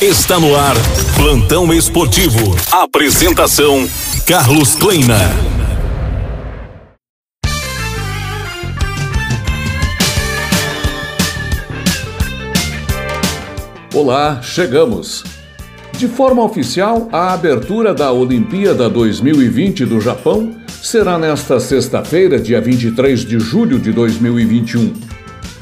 Está no ar, Plantão Esportivo. Apresentação: Carlos Kleina. Olá, chegamos. De forma oficial, a abertura da Olimpíada 2020 do Japão será nesta sexta-feira, dia 23 de julho de 2021.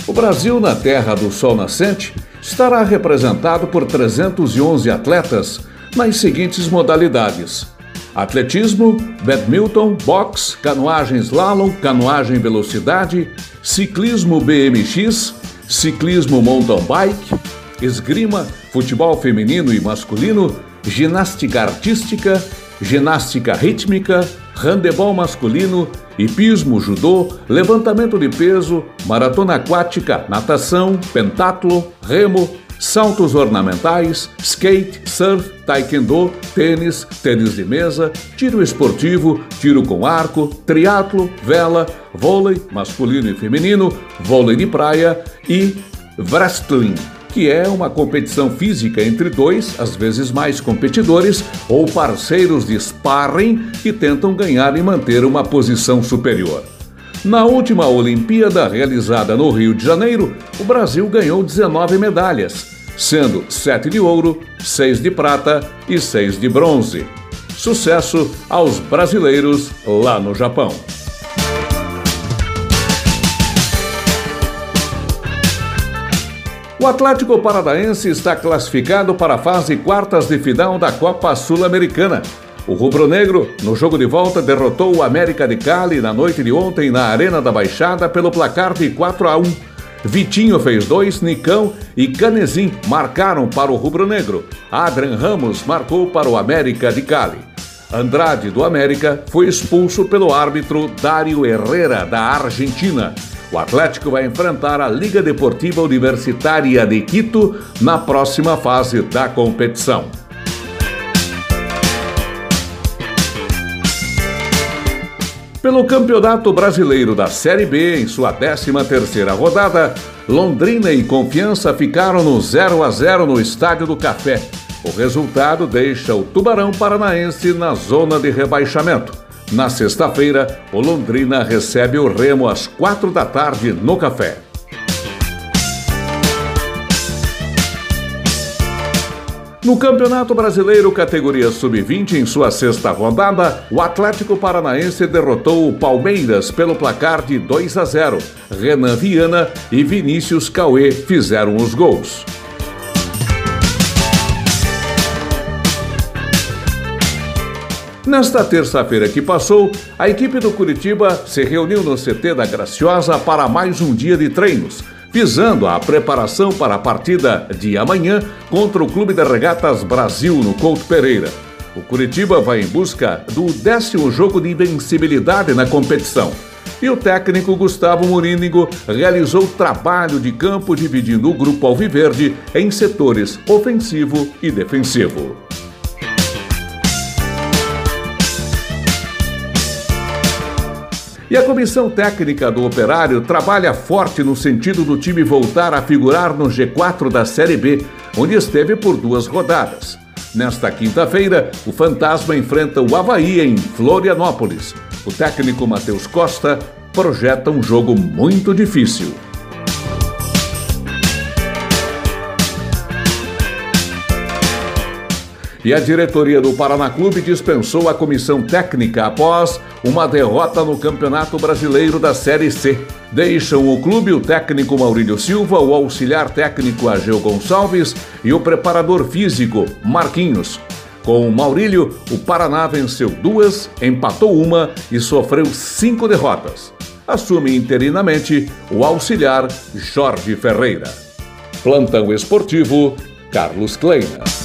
O Brasil, na Terra do Sol Nascente, estará representado por 311 atletas nas seguintes modalidades: atletismo, badminton, boxe, canoagem slalom, canoagem velocidade, ciclismo BMX, ciclismo mountain bike, esgrima, futebol feminino e masculino, ginástica artística, ginástica rítmica, handebol masculino, hipismo, judô, levantamento de peso, maratona aquática, natação, pentatlo, remo, saltos ornamentais, skate, surf, taekwondo, tênis, tênis de mesa, tiro esportivo, tiro com arco, triatlo, vela, vôlei masculino e feminino, vôlei de praia e wrestling que é uma competição física entre dois, às vezes mais competidores ou parceiros de sparring que tentam ganhar e manter uma posição superior. Na última Olimpíada, realizada no Rio de Janeiro, o Brasil ganhou 19 medalhas, sendo 7 de ouro, 6 de prata e 6 de bronze. Sucesso aos brasileiros lá no Japão. O Atlético Paranaense está classificado para a fase quartas de final da Copa Sul-Americana. O rubro-negro, no jogo de volta, derrotou o América de Cali na noite de ontem na Arena da Baixada pelo placar de 4 a 1. Vitinho fez dois, Nicão e Canezin marcaram para o rubro-negro. Adrian Ramos marcou para o América de Cali. Andrade, do América, foi expulso pelo árbitro Dário Herrera, da Argentina. O Atlético vai enfrentar a Liga Deportiva Universitária de Quito na próxima fase da competição. Pelo Campeonato Brasileiro da Série B, em sua 13ª rodada, Londrina e Confiança ficaram no 0 a 0 no Estádio do Café. O resultado deixa o Tubarão Paranaense na zona de rebaixamento. Na sexta-feira, o Londrina recebe o Remo às quatro da tarde no Café. No Campeonato Brasileiro categoria Sub-20, em sua sexta rodada, o Atlético Paranaense derrotou o Palmeiras pelo placar de 2 a 0. Renan Viana e Vinícius Cauê fizeram os gols. Nesta terça-feira que passou, a equipe do Curitiba se reuniu no CT da Graciosa para mais um dia de treinos, visando a preparação para a partida de amanhã contra o Clube de Regatas Brasil no Couto Pereira. O Curitiba vai em busca do décimo jogo de invencibilidade na competição. E o técnico Gustavo Morínigo realizou trabalho de campo dividindo o grupo alviverde em setores ofensivo e defensivo. E a comissão técnica do Operário trabalha forte no sentido do time voltar a figurar no G4 da Série B, onde esteve por duas rodadas. Nesta quinta-feira, o Fantasma enfrenta o Havaí em Florianópolis. O técnico Matheus Costa projeta um jogo muito difícil. E a diretoria do Paraná Clube dispensou a comissão técnica após uma derrota no Campeonato Brasileiro da Série C. Deixam o clube o técnico Maurílio Silva, o auxiliar técnico Ageu Gonçalves e o preparador físico Marquinhos. Com o Maurílio, o Paraná venceu duas, empatou uma e sofreu cinco derrotas. Assume interinamente o auxiliar Jorge Ferreira. Plantão Esportivo, Carlos Kleina.